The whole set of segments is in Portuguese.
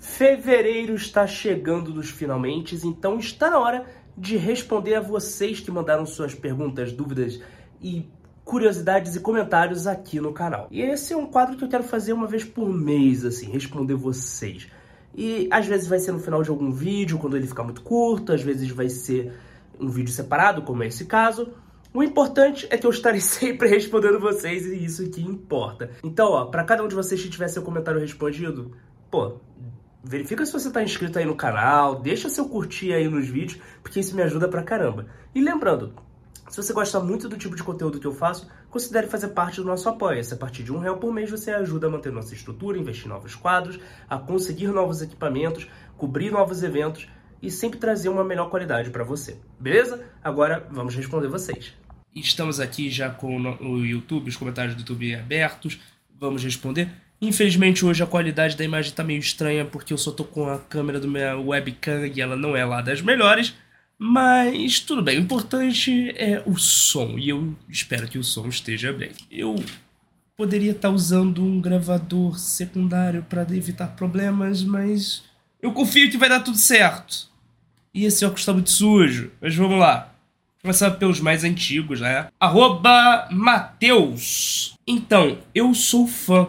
Fevereiro está chegando nos finalmente, então está na hora de responder a vocês que mandaram suas perguntas, dúvidas e curiosidades e comentários aqui no canal. E esse é um quadro que eu quero fazer uma vez por mês, assim, responder vocês. E às vezes vai ser no final de algum vídeo, quando ele ficar muito curto, às vezes vai ser um vídeo separado, como é esse caso. O importante é que eu estarei sempre respondendo vocês e isso que importa. Então, ó, para cada um de vocês que tiver seu comentário respondido, pô, verifica se você está inscrito aí no canal, deixa seu curtir aí nos vídeos, porque isso me ajuda pra caramba. E lembrando, se você gosta muito do tipo de conteúdo que eu faço, considere fazer parte do nosso apoio. Se a partir de um real por mês você ajuda a manter nossa estrutura, investir em novos quadros, a conseguir novos equipamentos, cobrir novos eventos e sempre trazer uma melhor qualidade para você. Beleza? Agora vamos responder vocês. Estamos aqui já com o YouTube, os comentários do YouTube abertos. Vamos responder. Infelizmente hoje a qualidade da imagem está meio estranha porque eu só tô com a câmera do meu webcam e ela não é lá das melhores. Mas tudo bem, o importante é o som e eu espero que o som esteja bem. Eu poderia estar tá usando um gravador secundário para evitar problemas, mas eu confio que vai dar tudo certo. E esse óculos está muito sujo, mas vamos lá. Começar pelos mais antigos, né? Arroba Mateus. Então, eu sou fã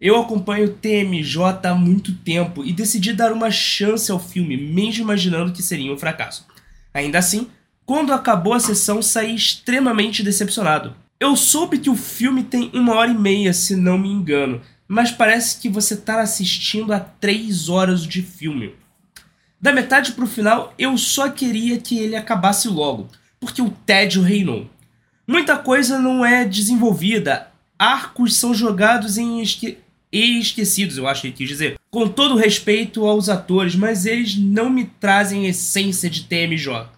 eu acompanho TMJ há muito tempo e decidi dar uma chance ao filme, mesmo imaginando que seria um fracasso. Ainda assim, quando acabou a sessão, saí extremamente decepcionado. Eu soube que o filme tem uma hora e meia, se não me engano, mas parece que você está assistindo a três horas de filme. Da metade para o final, eu só queria que ele acabasse logo, porque o tédio reinou. Muita coisa não é desenvolvida, arcos são jogados em e esquecidos, eu acho que ele quis dizer. Com todo respeito aos atores, mas eles não me trazem essência de TMJ.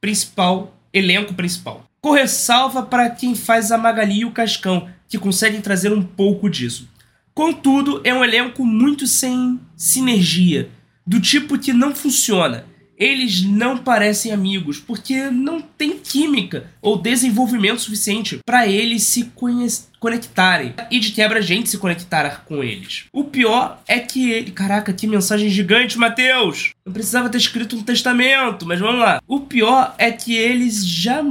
Principal, elenco principal. Corressalva para quem faz a Magali e o Cascão, que conseguem trazer um pouco disso. Contudo, é um elenco muito sem sinergia, do tipo que não funciona eles não parecem amigos porque não tem química ou desenvolvimento suficiente para eles se conectarem e de quebra a gente se conectar com eles. O pior é que ele, caraca, que mensagem gigante, Mateus. Eu precisava ter escrito um testamento, mas vamos lá. O pior é que eles já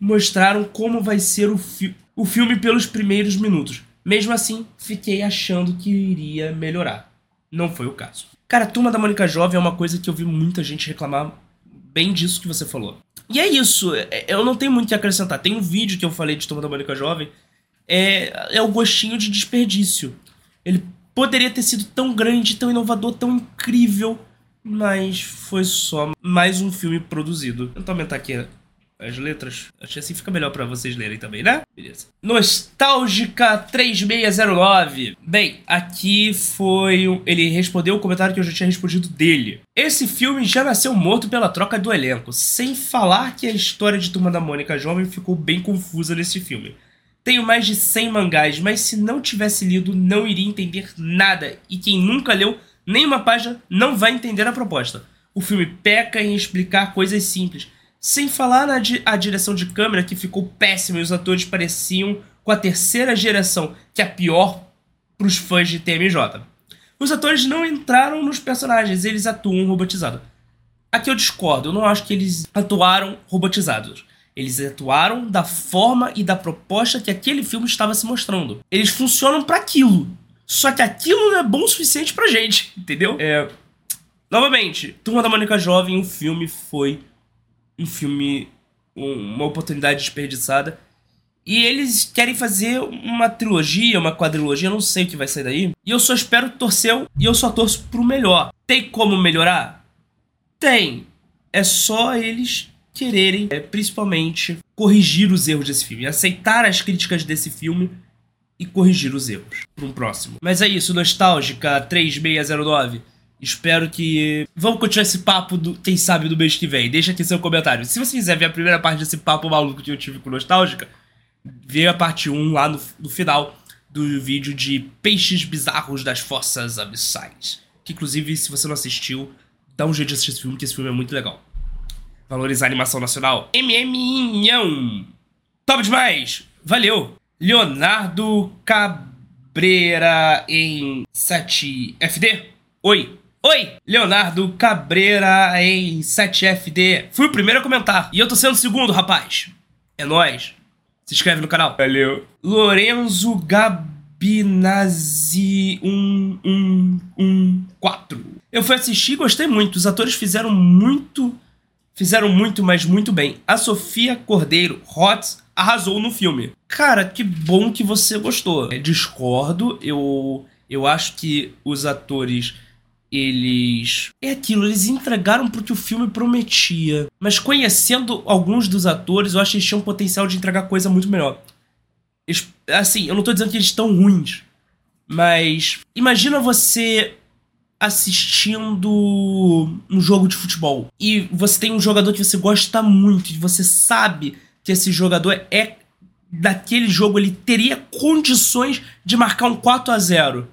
mostraram como vai ser o, fi o filme pelos primeiros minutos. Mesmo assim, fiquei achando que iria melhorar. Não foi o caso. Cara, Turma da Mônica Jovem é uma coisa que eu vi muita gente reclamar bem disso que você falou. E é isso, é, eu não tenho muito que acrescentar. Tem um vídeo que eu falei de Turma da Mônica Jovem, é, é o gostinho de desperdício. Ele poderia ter sido tão grande, tão inovador, tão incrível, mas foi só mais um filme produzido. Vou aumentar aqui as letras. Acho que assim fica melhor para vocês lerem também, né? Beleza. Nostálgica 3609. Bem, aqui foi. Ele respondeu o comentário que eu já tinha respondido dele. Esse filme já nasceu morto pela troca do elenco, sem falar que a história de Turma da Mônica Jovem ficou bem confusa nesse filme. Tenho mais de 100 mangás, mas se não tivesse lido, não iria entender nada. E quem nunca leu nenhuma página não vai entender a proposta. O filme peca em explicar coisas simples sem falar na di a direção de câmera que ficou péssima e os atores pareciam com a terceira geração, que é a pior para os fãs de TMJ. Os atores não entraram nos personagens, eles atuam robotizados. Aqui eu discordo, eu não acho que eles atuaram robotizados. Eles atuaram da forma e da proposta que aquele filme estava se mostrando. Eles funcionam para aquilo. Só que aquilo não é bom o suficiente pra gente, entendeu? É... Novamente, Turma da Mônica Jovem, o filme foi um filme, uma oportunidade desperdiçada. E eles querem fazer uma trilogia, uma quadrilogia, não sei o que vai sair daí. E eu só espero torcer e eu só torço pro melhor. Tem como melhorar? Tem. É só eles quererem, é, principalmente, corrigir os erros desse filme. Aceitar as críticas desse filme e corrigir os erros. Para um próximo. Mas é isso, Nostálgica 3609. Espero que. Vamos continuar esse papo, do, quem sabe, do mês que vem. Deixa aqui seu comentário. Se você quiser ver a primeira parte desse papo maluco que eu tive com Nostálgica, vê a parte 1 lá no, no final do vídeo de Peixes Bizarros das Forças Abissais. Que, inclusive, se você não assistiu, dá um jeito de assistir esse filme, que esse filme é muito legal. Valorizar a animação nacional. MM Top demais! Valeu! Leonardo Cabreira em 7FD. Oi! Oi, Leonardo Cabreira em 7FD. Fui o primeiro a comentar. E eu tô sendo o segundo, rapaz. É nóis. Se inscreve no canal. Valeu. Lorenzo Gabinazzi 1114. Eu fui assistir e gostei muito. Os atores fizeram muito. Fizeram muito, mas muito bem. A Sofia Cordeiro, Hotz, arrasou no filme. Cara, que bom que você gostou. É, discordo, eu, eu acho que os atores eles. É aquilo, eles entregaram porque o filme prometia. Mas conhecendo alguns dos atores, eu acho que eles tinham potencial de entregar coisa muito melhor. Eles, assim, eu não tô dizendo que eles estão ruins. Mas imagina você assistindo um jogo de futebol e você tem um jogador que você gosta muito e você sabe que esse jogador é daquele jogo ele teria condições de marcar um 4 a 0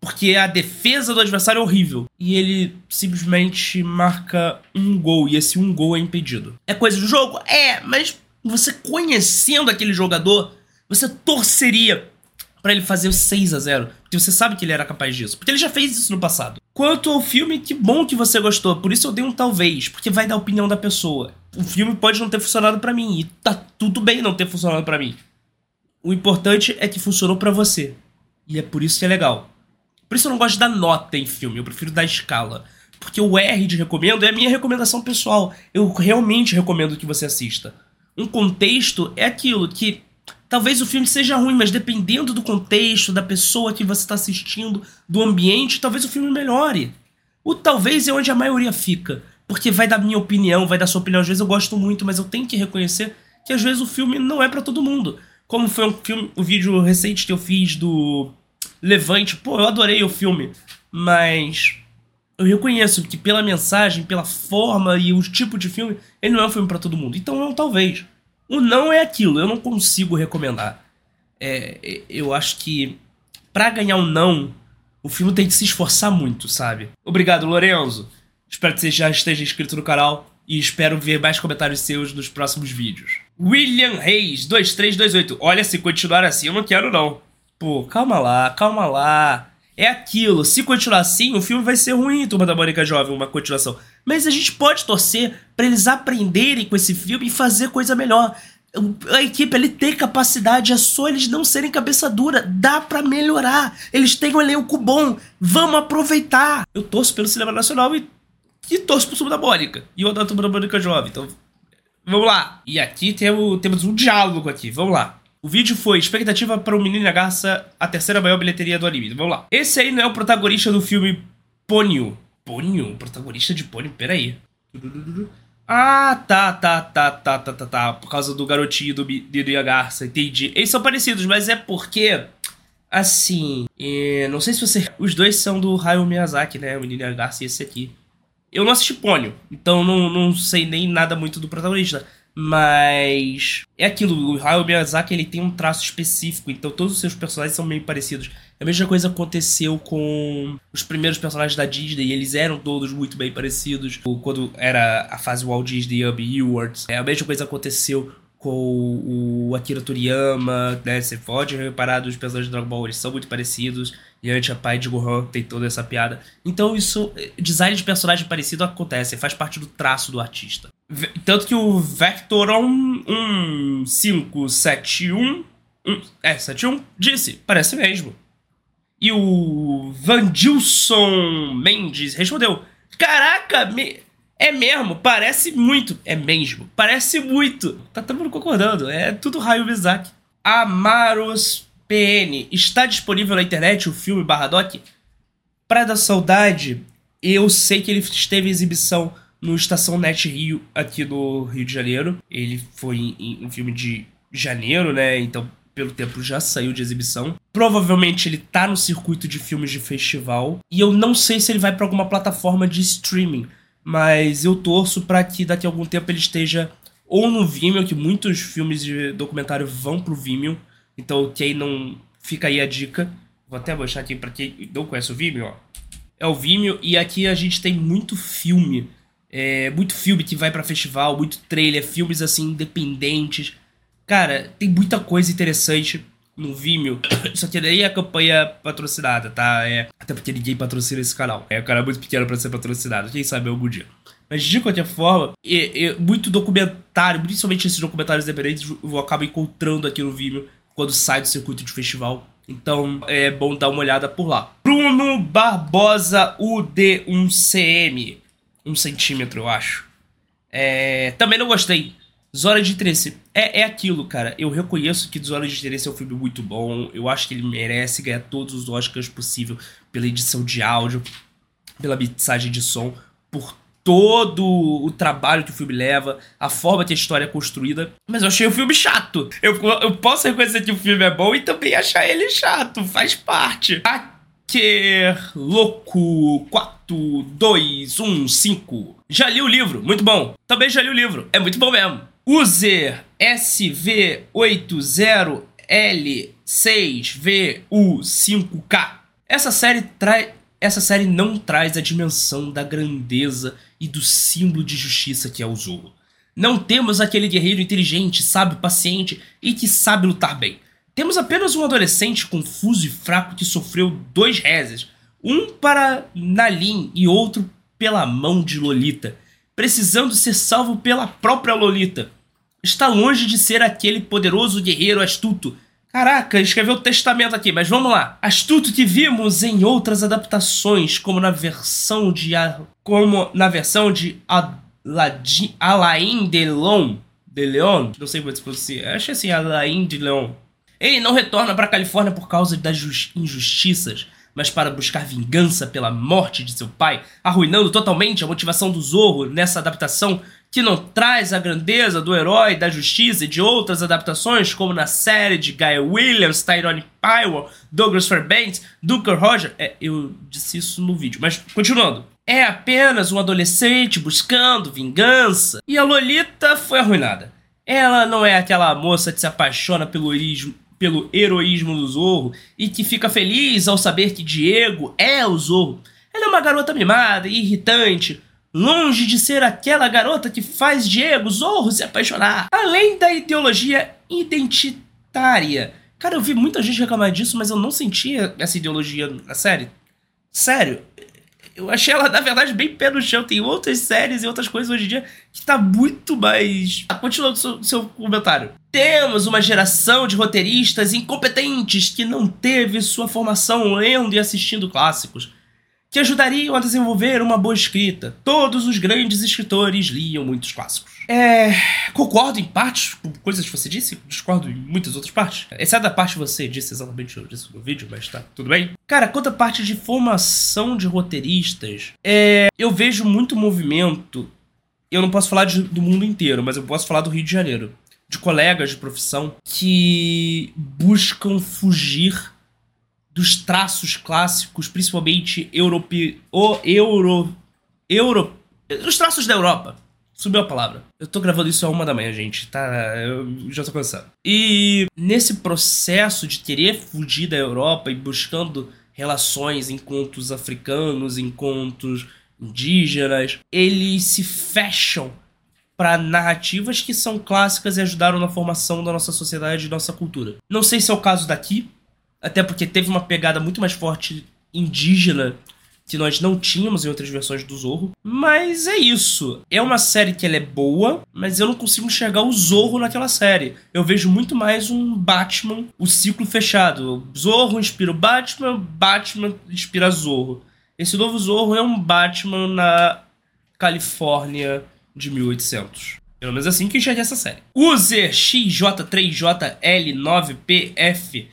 porque a defesa do adversário é horrível. E ele simplesmente marca um gol. E esse um gol é impedido. É coisa do jogo? É, mas você conhecendo aquele jogador, você torceria para ele fazer o 6 a 0 Porque você sabe que ele era capaz disso. Porque ele já fez isso no passado. Quanto ao filme, que bom que você gostou. Por isso eu dei um talvez. Porque vai dar a opinião da pessoa. O filme pode não ter funcionado para mim. E tá tudo bem não ter funcionado para mim. O importante é que funcionou para você. E é por isso que é legal. Por isso eu não gosto dar nota em filme, eu prefiro dar escala. Porque o R de recomendo é a minha recomendação pessoal. Eu realmente recomendo que você assista. Um contexto é aquilo que talvez o filme seja ruim, mas dependendo do contexto, da pessoa que você está assistindo, do ambiente, talvez o filme melhore. O talvez é onde a maioria fica. Porque vai dar minha opinião, vai dar sua opinião. Às vezes eu gosto muito, mas eu tenho que reconhecer que às vezes o filme não é para todo mundo. Como foi um filme, o vídeo recente que eu fiz do Levante. Pô, eu adorei o filme, mas eu reconheço que pela mensagem, pela forma e o tipo de filme, ele não é um filme para todo mundo. Então não, talvez. O não é aquilo, eu não consigo recomendar. É, eu acho que para ganhar um não, o filme tem que se esforçar muito, sabe? Obrigado, Lorenzo. Espero que você já esteja inscrito no canal e espero ver mais comentários seus nos próximos vídeos. William Reis 2328. Olha, se continuar assim, eu não quero não. Pô, calma lá, calma lá. É aquilo. Se continuar assim, o filme vai ser ruim, Turma da Mônica Jovem, uma continuação. Mas a gente pode torcer para eles aprenderem com esse filme e fazer coisa melhor. A equipe ele tem capacidade, é só eles não serem cabeça dura. Dá para melhorar. Eles têm um elenco bom. Vamos aproveitar. Eu torço pelo cinema nacional e, e torço pro Turma da Mônica. E eu adoro Turma da Mônica Jovem. Então, vamos lá. E aqui temos, temos um diálogo aqui. Vamos lá. O vídeo foi expectativa para o Menino Garça, a terceira maior bilheteria do anime. Vamos lá. Esse aí não é o protagonista do filme Ponyo. Ponyo? Protagonista de Ponyo? Peraí. Ah, tá, tá, tá, tá, tá, tá, tá. Por causa do garotinho do Menino Garça, entendi. Eles são parecidos, mas é porque... Assim, é, não sei se você... Os dois são do Hayao Miyazaki, né? O Menino Garça e esse aqui. Eu não assisti Ponyo, então não, não sei nem nada muito do protagonista. Mas é aquilo, o Hayao Miyazaki ele tem um traço específico, então todos os seus personagens são meio parecidos. A mesma coisa aconteceu com os primeiros personagens da Disney, eles eram todos muito bem parecidos. Quando era a fase Walt Disney Up Awards. É, a mesma coisa aconteceu com o Akira Toriyama, né? Você pode reparar dos personagens de Dragon Ball, eles são muito parecidos. E a pai de Gohan tem toda essa piada. Então isso, design de personagem parecido acontece, faz parte do traço do artista. Tanto que o Vectoron 1571 é, 71 disse, parece mesmo. E o Vandilson Mendes respondeu: Caraca, me... é mesmo, parece muito. É mesmo, parece muito. Tá todo mundo concordando, é tudo raio Mizaki. Amaros PN, está disponível na internet o filme Barra Doc? Praia da Saudade, eu sei que ele esteve em exibição no Estação Net Rio, aqui no Rio de Janeiro. Ele foi em um filme de janeiro, né? Então, pelo tempo, já saiu de exibição. Provavelmente ele tá no circuito de filmes de festival. E eu não sei se ele vai para alguma plataforma de streaming. Mas eu torço para que daqui a algum tempo ele esteja ou no Vimeo, que muitos filmes de documentário vão pro Vimeo. Então, quem não. Fica aí a dica. Vou até mostrar aqui para quem não conhece o Vimeo, ó. É o Vimeo e aqui a gente tem muito filme é, muito filme que vai para festival, muito trailer, filmes assim independentes. Cara, tem muita coisa interessante. no Vimeo. Isso aqui daí é campanha patrocinada, tá? É, até porque ninguém patrocina esse canal. É um canal muito pequeno para ser patrocinado. Quem sabe algum dia. Mas de qualquer forma, é, é, muito documentário, principalmente esses documentários independentes, eu acabo encontrando aqui no Vimeo quando sai do circuito de festival. Então é bom dar uma olhada por lá. Bruno Barbosa UD1CM. Um centímetro, eu acho. É, também não gostei. Zona de Interesse. É, é aquilo, cara. Eu reconheço que Zona de Interesse é um filme muito bom. Eu acho que ele merece ganhar todos os Oscars possível pela edição de áudio, pela mixagem de som, por todo o trabalho que o filme leva, a forma que a história é construída. Mas eu achei o filme chato. Eu, eu posso reconhecer que o filme é bom e também achar ele chato. Faz parte. Hacker Louco 4, 2, 1, 5. Já li o livro, muito bom. Também já li o livro, é muito bom mesmo. User SV80L6VU5K. Essa série traz. Essa série não traz a dimensão da grandeza e do símbolo de justiça que é o Zorro. Não temos aquele guerreiro inteligente, sábio, paciente e que sabe lutar bem. Temos apenas um adolescente confuso e fraco que sofreu dois rezes, um para Nalin e outro pela mão de Lolita, precisando ser salvo pela própria Lolita. Está longe de ser aquele poderoso guerreiro astuto. Caraca, escreveu o testamento aqui, mas vamos lá. Astuto que vimos em outras adaptações, como na versão de como na versão de Alain de Leon, de Leon, não sei como é se pronuncia. Acho assim, Alain de Leon. Ele não retorna para a Califórnia por causa das injustiças mas para buscar vingança pela morte de seu pai, arruinando totalmente a motivação do Zorro nessa adaptação que não traz a grandeza do herói da justiça e de outras adaptações, como na série de Guy Williams, Tyrone Pyle, Douglas Fairbanks, Duncan Roger. É, eu disse isso no vídeo, mas continuando. É apenas um adolescente buscando vingança e a Lolita foi arruinada. Ela não é aquela moça que se apaixona pelo pelo heroísmo do Zorro e que fica feliz ao saber que Diego é o Zorro. Ela é uma garota mimada e irritante, longe de ser aquela garota que faz Diego Zorro se apaixonar. Além da ideologia identitária. Cara, eu vi muita gente reclamar disso, mas eu não sentia essa ideologia na série. Sério, eu achei ela, na verdade, bem pé no chão. Tem outras séries e outras coisas hoje em dia que tá muito mais. Ah, continuando seu, seu comentário. Temos uma geração de roteiristas incompetentes que não teve sua formação lendo e assistindo clássicos que ajudariam a desenvolver uma boa escrita. Todos os grandes escritores liam muitos clássicos. É. Concordo em partes com coisas que você disse, discordo em muitas outras partes. Exceto da parte que você disse exatamente isso no vídeo, mas tá tudo bem. Cara, quanto à parte de formação de roteiristas, é, eu vejo muito movimento. Eu não posso falar de, do mundo inteiro, mas eu posso falar do Rio de Janeiro. De colegas de profissão que buscam fugir dos traços clássicos, principalmente europe... o euro... euro... os traços da Europa. Subiu a palavra. Eu tô gravando isso a uma da manhã, gente, tá? Eu já tô cansado. E nesse processo de querer fugir da Europa e buscando relações, encontros africanos, encontros indígenas, eles se fecham para narrativas que são clássicas e ajudaram na formação da nossa sociedade e nossa cultura. Não sei se é o caso daqui, até porque teve uma pegada muito mais forte indígena que nós não tínhamos em outras versões do Zorro. Mas é isso. É uma série que ela é boa, mas eu não consigo enxergar o Zorro naquela série. Eu vejo muito mais um Batman, o ciclo fechado. Zorro inspira o Batman, Batman inspira Zorro. Esse novo Zorro é um Batman na Califórnia de 1800. Pelo menos assim que enxerguei essa série. User XJ3JL9PF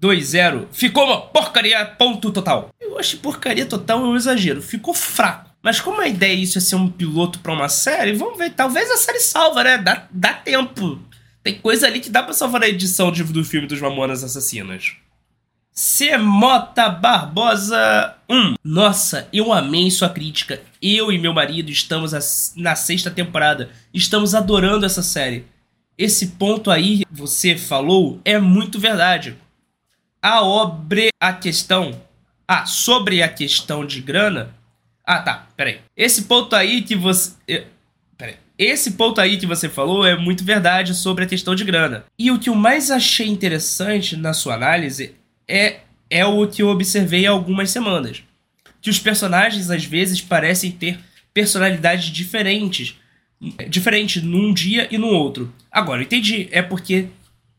2-0. Ficou uma porcaria, ponto total. Eu acho porcaria total é um exagero. Ficou fraco. Mas como a ideia é isso é ser um piloto para uma série, vamos ver. Talvez a série salva, né? Dá, dá tempo. Tem coisa ali que dá pra salvar a edição de, do filme dos Mamonas Assassinas. Semota Barbosa 1. Nossa, eu amei sua crítica. Eu e meu marido estamos na sexta temporada. Estamos adorando essa série. Esse ponto aí, você falou, é muito verdade a obre a questão. Ah, sobre a questão de grana. Ah, tá, peraí. Esse ponto aí que você. Peraí. esse ponto aí que você falou é muito verdade sobre a questão de grana. E o que eu mais achei interessante na sua análise é, é o que eu observei há algumas semanas. Que os personagens às vezes parecem ter personalidades diferentes. Diferente num dia e no outro. Agora, entendi. É porque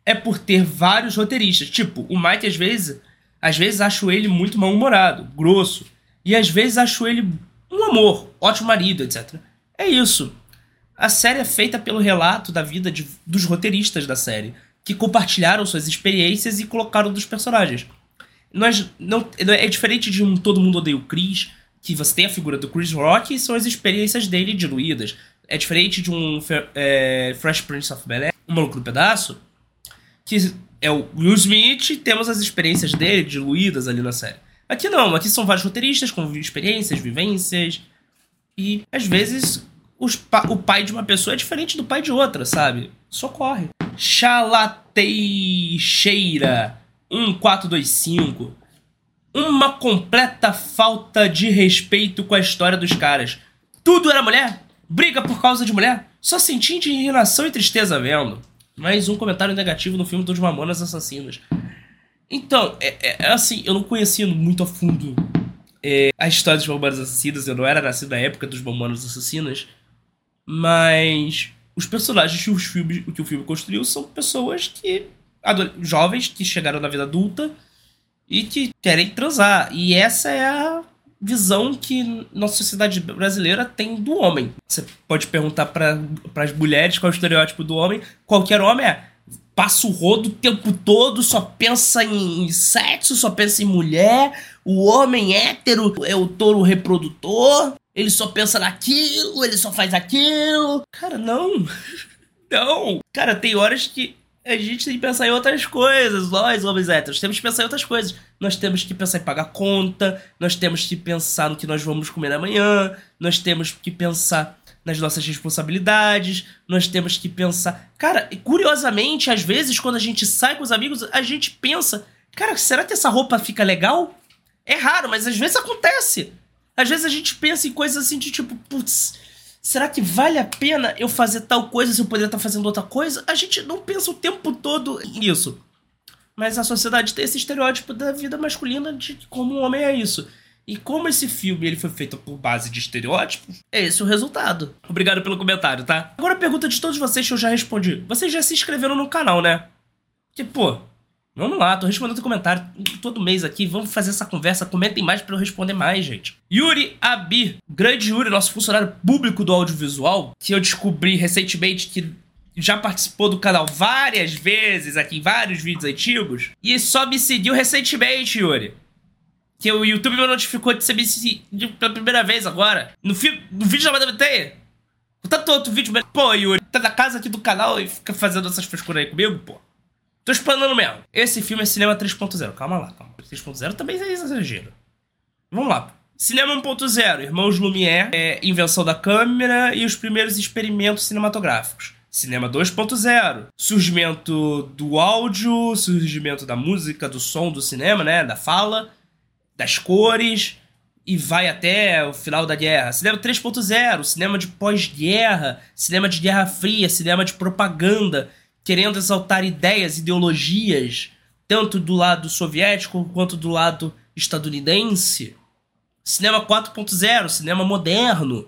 é por ter vários roteiristas. Tipo, o Mike às vezes, às vezes acho ele muito mal-humorado, grosso. E às vezes acho ele um amor, ótimo marido, etc. É isso. A série é feita pelo relato da vida de, dos roteiristas da série, que compartilharam suas experiências e colocaram dos personagens. Nós, não, é diferente de um Todo Mundo Odeia o Chris, que você tem a figura do Chris Rock e são as experiências dele diluídas. É diferente de um é, Fresh Prince of Bel-Air, um maluco no pedaço, que é o Will Smith e temos as experiências dele diluídas ali na série. Aqui não, aqui são vários roteiristas com experiências, vivências, e às vezes pa o pai de uma pessoa é diferente do pai de outra, sabe? Socorre. Chalateixeira 1425. Uma completa falta de respeito com a história dos caras. Tudo era mulher? Briga por causa de mulher? Só senti indignação e tristeza vendo. Mais um comentário negativo no filme dos Mamonas Assassinos. Então, é, é, é assim, eu não conhecia muito a fundo é, a história dos Mamonas Assassinos. Eu não era nascido na época dos Mamonas Assassinos. Mas os personagens que, os filmes, que o filme construiu são pessoas que. jovens que chegaram na vida adulta e que querem transar. E essa é a visão que nossa sociedade brasileira tem do homem. Você pode perguntar para as mulheres qual é o estereótipo do homem. Qualquer homem é passa o rodo o tempo todo, só pensa em sexo, só pensa em mulher. O homem hétero é o touro reprodutor ele só pensa naquilo, ele só faz aquilo. Cara, não. Não. Cara, tem horas que a gente tem que pensar em outras coisas. Nós, homens héteros, temos que pensar em outras coisas. Nós temos que pensar em pagar conta, nós temos que pensar no que nós vamos comer amanhã, nós temos que pensar nas nossas responsabilidades, nós temos que pensar. Cara, curiosamente, às vezes, quando a gente sai com os amigos, a gente pensa: cara, será que essa roupa fica legal? É raro, mas às vezes acontece. Às vezes a gente pensa em coisas assim de tipo, putz, será que vale a pena eu fazer tal coisa se eu poderia estar fazendo outra coisa? A gente não pensa o tempo todo nisso. Mas a sociedade tem esse estereótipo da vida masculina de como um homem é isso. E como esse filme ele foi feito por base de estereótipos, é esse o resultado. Obrigado pelo comentário, tá? Agora a pergunta de todos vocês que eu já respondi. Vocês já se inscreveram no canal, né? Tipo, Vamos lá, tô respondendo comentário todo mês aqui. Vamos fazer essa conversa. Comentem mais para eu responder mais, gente. Yuri Abi, grande Yuri, nosso funcionário público do audiovisual, que eu descobri recentemente que já participou do canal várias vezes aqui em vários vídeos antigos e só me seguiu recentemente, Yuri. Que o YouTube me notificou de você me seguir pela primeira vez agora. No, fi no vídeo da Madame. Tanto outro vídeo. Pô, Yuri, tá na casa aqui do canal e fica fazendo essas frescuras aí comigo, pô. Tô explanando mesmo. Esse filme é cinema 3.0. Calma lá, calma. 3.0 também é exagero. Vamos lá. Cinema 1.0, Irmãos Lumière, é, invenção da câmera e os primeiros experimentos cinematográficos. Cinema 2.0, surgimento do áudio, surgimento da música, do som do cinema, né, da fala, das cores e vai até o final da guerra. Cinema 3.0, cinema de pós-guerra, cinema de guerra fria, cinema de propaganda, querendo exaltar ideias, ideologias, tanto do lado soviético quanto do lado estadunidense. Cinema 4.0, cinema moderno.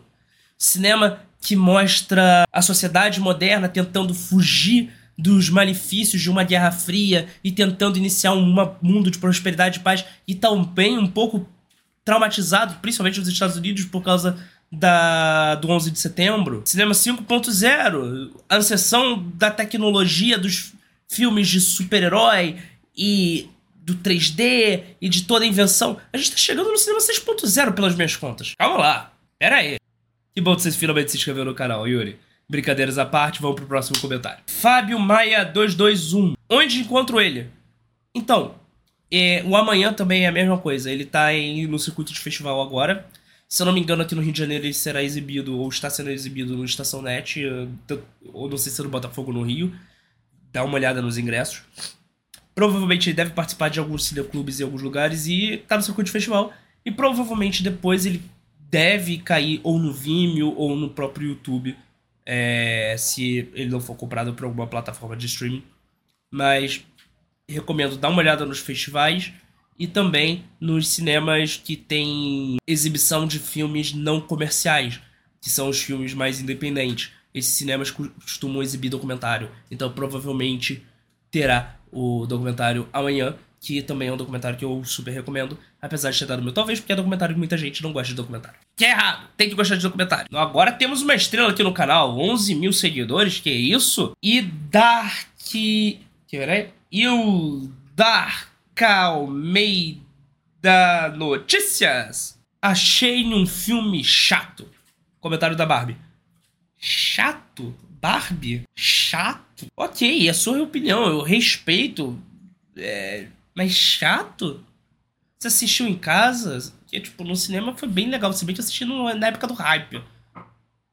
Cinema que mostra a sociedade moderna tentando fugir dos malefícios de uma guerra fria e tentando iniciar um mundo de prosperidade e paz e também um pouco traumatizado, principalmente nos Estados Unidos, por causa da, do 11 de setembro, cinema 5.0, a ascensão da tecnologia dos filmes de super-herói e do 3D e de toda a invenção. A gente tá chegando no cinema 6.0 pelas minhas contas. Calma lá, pera aí. Que bom que vocês finalmente se inscreveram no canal, Yuri. Brincadeiras à parte, vamos pro próximo comentário. Fábio Maia 221. Onde encontro ele? Então, é, o amanhã também é a mesma coisa. Ele tá em, no circuito de festival agora. Se eu não me engano, aqui no Rio de Janeiro ele será exibido, ou está sendo exibido no Estação Net, eh, ou não sei se é no Botafogo no Rio. Dá uma olhada nos ingressos. Provavelmente ele deve participar de alguns cineclubes em alguns lugares e tá no circuito de festival. E provavelmente depois ele deve cair ou no Vimeo ou no próprio YouTube é, se ele não for comprado por alguma plataforma de streaming. Mas recomendo dar uma olhada nos festivais e também nos cinemas que tem exibição de filmes não comerciais, que são os filmes mais independentes. Esses cinemas costumam exibir documentário, então provavelmente terá o documentário amanhã, que também é um documentário que eu super recomendo, apesar de ter dado meu. Talvez porque é documentário que muita gente não gosta de documentário. Que é errado, tem que gostar de documentário. Agora temos uma estrela aqui no canal, 11 mil seguidores, que é isso? E Dark. Que peraí. E o Dark Almeida Notícias. Achei um filme chato. Comentário da Barbie. Chato? Barbie? Chato? Ok, é a sua opinião, eu respeito. É, mas chato? Você assistiu em casa? Que, tipo, no cinema foi bem legal. Se bem que eu assisti na época do hype.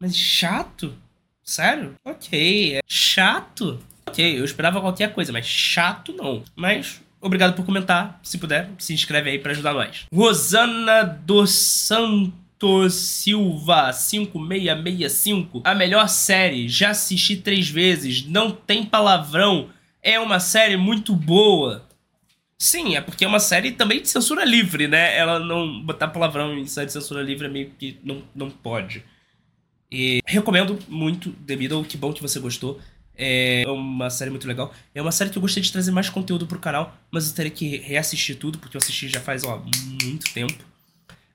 Mas chato? Sério? Ok. É chato? Ok, eu esperava qualquer coisa, mas chato não. Mas obrigado por comentar. Se puder, se inscreve aí para ajudar nós. Rosana dos Santos Silva 5665. A melhor série. Já assisti três vezes. Não tem palavrão. É uma série muito boa. Sim, é porque é uma série também de censura livre, né? Ela não botar palavrão em série de censura livre é meio que não, não pode. E recomendo muito The Middle, que bom que você gostou. É uma série muito legal. É uma série que eu gostei de trazer mais conteúdo pro canal, mas eu teria que reassistir tudo, porque eu assisti já faz, ó, muito tempo.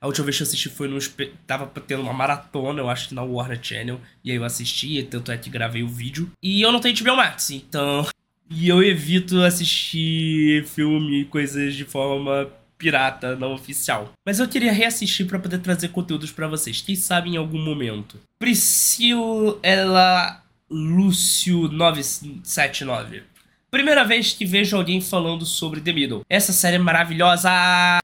A última vez que eu assisti foi no. Tava tendo uma maratona, eu acho na Warner Channel. E aí eu assisti, tanto é que gravei o vídeo. E eu não tenho HBO Max, então e eu evito assistir filme e coisas de forma pirata, não oficial. Mas eu queria reassistir para poder trazer conteúdos para vocês, quem sabe em algum momento. Priscila Lúcio 979. Primeira vez que vejo alguém falando sobre The Middle. Essa série é maravilhosa,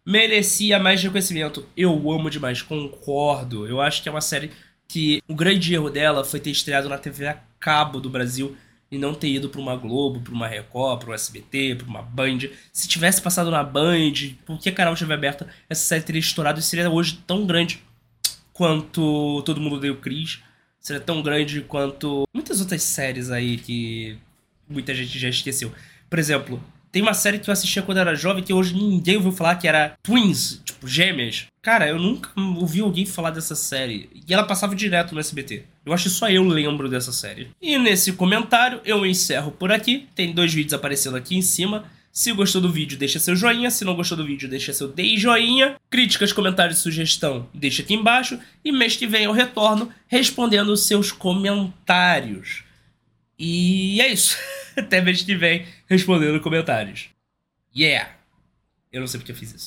merecia mais reconhecimento. Eu amo demais, concordo. Eu acho que é uma série que o grande erro dela foi ter estreado na TV a cabo do Brasil e não ter ido para uma Globo, para uma Record, para um SBT, para uma Band. Se tivesse passado na Band, qualquer canal estiver aberto, essa série teria estourado e seria hoje tão grande quanto Todo Mundo Deu Cris. Seria tão grande quanto muitas outras séries aí que muita gente já esqueceu. Por exemplo, tem uma série que eu assistia quando era jovem que hoje ninguém ouviu falar que era Twins, tipo, gêmeas. Cara, eu nunca ouvi alguém falar dessa série. E ela passava direto no SBT. Eu acho que só eu lembro dessa série. E nesse comentário eu encerro por aqui. Tem dois vídeos aparecendo aqui em cima. Se gostou do vídeo, deixa seu joinha. Se não gostou do vídeo, deixa seu dei joinha. Críticas, comentários sugestão, deixa aqui embaixo. E mês que vem eu retorno respondendo seus comentários. E é isso. Até mês que vem respondendo comentários. Yeah! Eu não sei porque eu fiz isso.